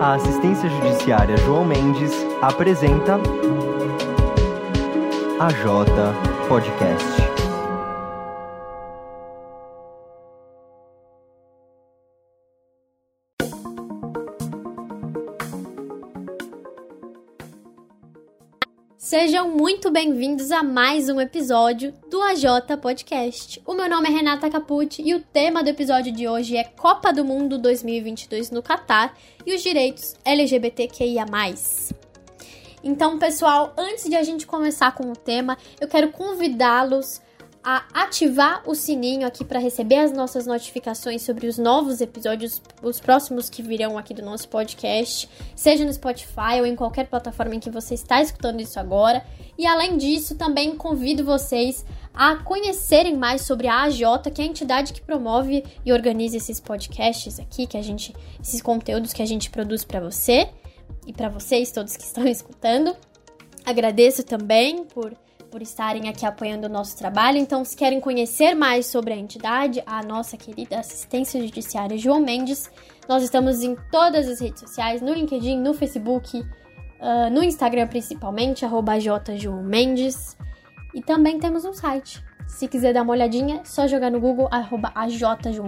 A assistência judiciária João Mendes apresenta a J Podcast. Sejam muito bem-vindos a mais um episódio AJ Podcast. O meu nome é Renata Capucci e o tema do episódio de hoje é Copa do Mundo 2022 no Catar e os direitos LGBTQIA+. Então, pessoal, antes de a gente começar com o tema, eu quero convidá-los a ativar o sininho aqui para receber as nossas notificações sobre os novos episódios, os próximos que virão aqui do nosso podcast, seja no Spotify ou em qualquer plataforma em que você está escutando isso agora. E além disso, também convido vocês a conhecerem mais sobre a AJ, que é a entidade que promove e organiza esses podcasts aqui, que a gente, esses conteúdos que a gente produz para você e para vocês todos que estão escutando. Agradeço também por por estarem aqui apoiando o nosso trabalho. Então, se querem conhecer mais sobre a entidade, a nossa querida assistência judiciária João Mendes, nós estamos em todas as redes sociais, no LinkedIn, no Facebook, uh, no Instagram principalmente, arroba Mendes. E também temos um site. Se quiser dar uma olhadinha, é só jogar no Google, arroba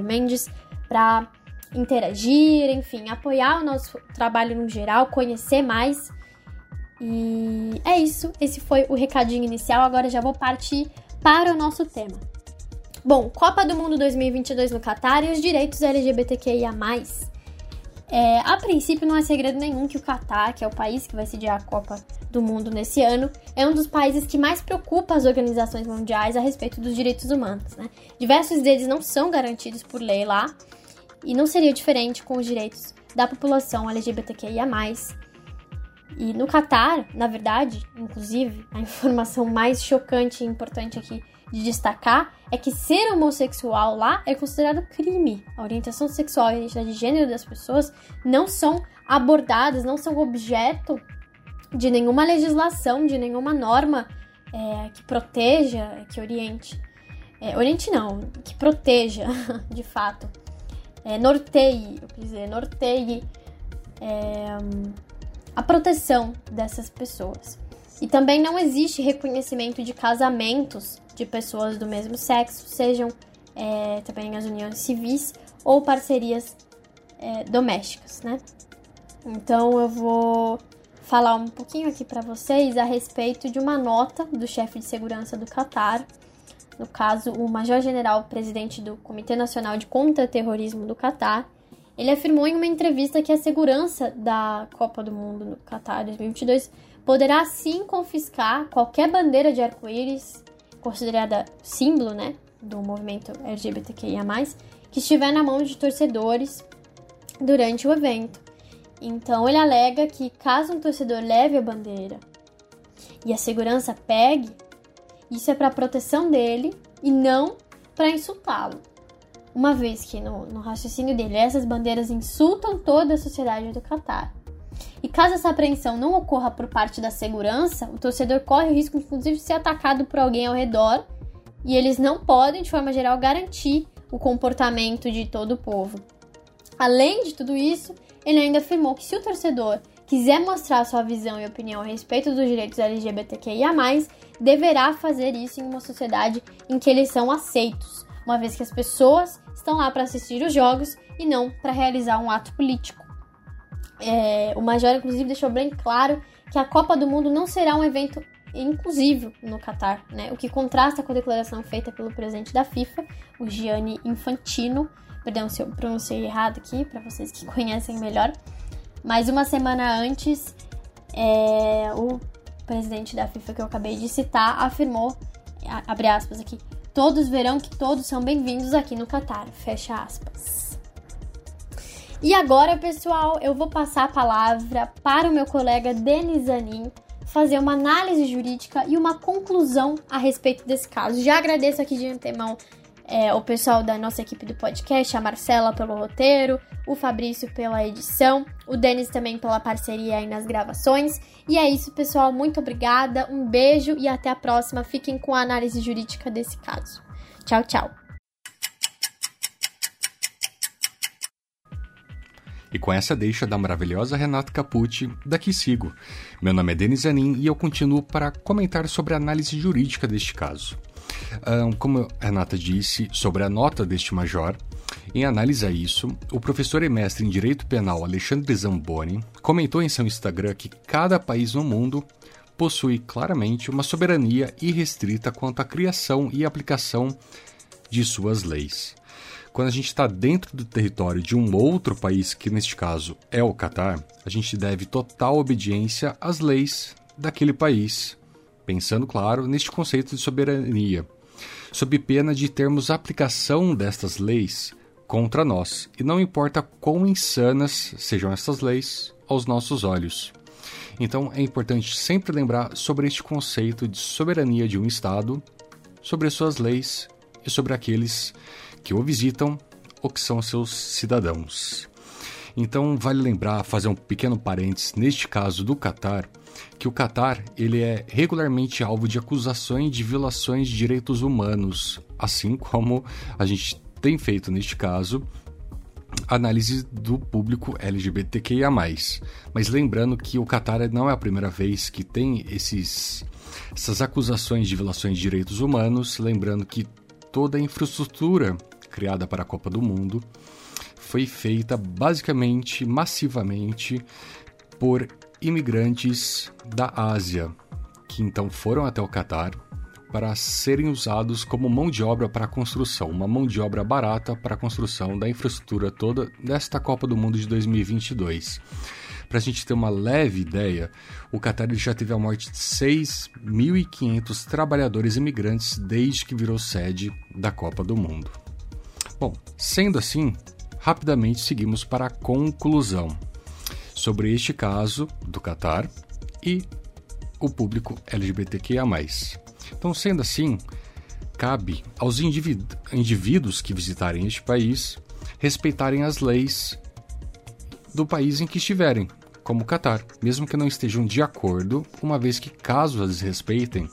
Mendes, para interagir, enfim, apoiar o nosso trabalho no geral, conhecer mais e é isso, esse foi o recadinho inicial. Agora já vou partir para o nosso tema. Bom, Copa do Mundo 2022 no Catar e os direitos LGBTQIA. É, a princípio, não é segredo nenhum que o Catar, que é o país que vai sediar a Copa do Mundo nesse ano, é um dos países que mais preocupa as organizações mundiais a respeito dos direitos humanos. Né? Diversos deles não são garantidos por lei lá, e não seria diferente com os direitos da população LGBTQIA. E no Catar, na verdade, inclusive, a informação mais chocante e importante aqui de destacar é que ser homossexual lá é considerado crime. A orientação sexual e a identidade de gênero das pessoas não são abordadas, não são objeto de nenhuma legislação, de nenhuma norma é, que proteja, que oriente. É, oriente não, que proteja, de fato. É, norteie, eu quis dizer, norteie é, a proteção dessas pessoas. E também não existe reconhecimento de casamentos de pessoas do mesmo sexo, sejam é, também as uniões civis ou parcerias é, domésticas, né? Então eu vou falar um pouquinho aqui para vocês a respeito de uma nota do chefe de segurança do Catar, no caso o Major-General Presidente do Comitê Nacional de Contra-Terrorismo do Catar, ele afirmou em uma entrevista que a segurança da Copa do Mundo no Qatar 2022 poderá sim confiscar qualquer bandeira de arco-íris considerada símbolo, né, do movimento LGBTQIA+, que estiver na mão de torcedores durante o evento. Então ele alega que caso um torcedor leve a bandeira e a segurança pegue, isso é para proteção dele e não para insultá-lo uma vez que no, no raciocínio dele essas bandeiras insultam toda a sociedade do Catar. E caso essa apreensão não ocorra por parte da segurança, o torcedor corre o risco, inclusive, de ser atacado por alguém ao redor, e eles não podem, de forma geral, garantir o comportamento de todo o povo. Além de tudo isso, ele ainda afirmou que se o torcedor quiser mostrar sua visão e opinião a respeito dos direitos LGBTQIA, deverá fazer isso em uma sociedade em que eles são aceitos, uma vez que as pessoas estão lá para assistir os jogos e não para realizar um ato político. É, o Major, inclusive, deixou bem claro que a Copa do Mundo não será um evento inclusivo no Catar, né? o que contrasta com a declaração feita pelo presidente da FIFA, o Gianni Infantino. Perdão se eu pronunciei errado aqui, para vocês que conhecem melhor. Mas uma semana antes, é, o presidente da FIFA que eu acabei de citar afirmou, abre aspas aqui, Todos verão que todos são bem-vindos aqui no Catar. Fecha aspas. E agora, pessoal, eu vou passar a palavra para o meu colega Denis Zanin fazer uma análise jurídica e uma conclusão a respeito desse caso. Já agradeço aqui de antemão é, o pessoal da nossa equipe do podcast, a Marcela pelo roteiro, o Fabrício pela edição, o Denis também pela parceria aí nas gravações. E é isso, pessoal. Muito obrigada, um beijo e até a próxima. Fiquem com a análise jurídica desse caso. Tchau, tchau. E com essa deixa da maravilhosa Renata Capucci, daqui sigo. Meu nome é Denis Anin e eu continuo para comentar sobre a análise jurídica deste caso. Um, como a Renata disse sobre a nota deste major, em análise a isso, o professor e mestre em Direito Penal Alexandre Zamboni comentou em seu Instagram que cada país no mundo possui claramente uma soberania irrestrita quanto à criação e aplicação de suas leis. Quando a gente está dentro do território de um outro país, que neste caso é o Catar, a gente deve total obediência às leis daquele país, pensando, claro, neste conceito de soberania, sob pena de termos aplicação destas leis contra nós, e não importa quão insanas sejam estas leis aos nossos olhos. Então é importante sempre lembrar sobre este conceito de soberania de um Estado, sobre suas leis e sobre aqueles que o visitam ou que são seus cidadãos. Então vale lembrar, fazer um pequeno parênteses neste caso do Catar, que o Catar ele é regularmente alvo de acusações de violações de direitos humanos, assim como a gente tem feito neste caso análise do público LGBTQIA+. Mas lembrando que o Catar não é a primeira vez que tem esses, essas acusações de violações de direitos humanos, lembrando que toda a infraestrutura criada para a Copa do Mundo, foi feita basicamente, massivamente, por imigrantes da Ásia, que então foram até o Catar para serem usados como mão de obra para a construção, uma mão de obra barata para a construção da infraestrutura toda desta Copa do Mundo de 2022. Para a gente ter uma leve ideia, o Qatar já teve a morte de 6.500 trabalhadores imigrantes desde que virou sede da Copa do Mundo. Bom, sendo assim, rapidamente seguimos para a conclusão sobre este caso do Qatar e o público LGBTQIA. Então, sendo assim, cabe aos indivíduos que visitarem este país respeitarem as leis do país em que estiverem, como o Qatar, mesmo que não estejam de acordo, uma vez que, caso as respeitem,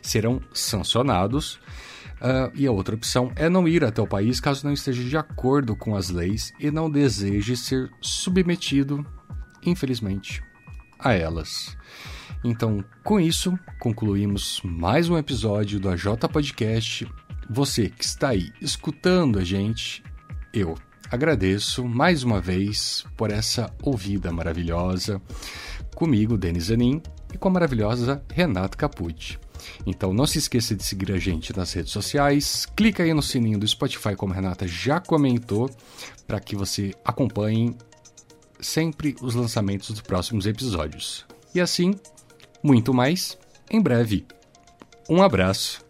serão sancionados Uh, e a outra opção é não ir até o país caso não esteja de acordo com as leis e não deseje ser submetido, infelizmente, a elas. Então, com isso, concluímos mais um episódio do AJ Podcast. Você que está aí escutando a gente, eu agradeço mais uma vez por essa ouvida maravilhosa comigo, Denis Anin, e com a maravilhosa Renata Capucci. Então não se esqueça de seguir a gente nas redes sociais, clica aí no sininho do Spotify, como a Renata já comentou, para que você acompanhe sempre os lançamentos dos próximos episódios. E assim, muito mais em breve. Um abraço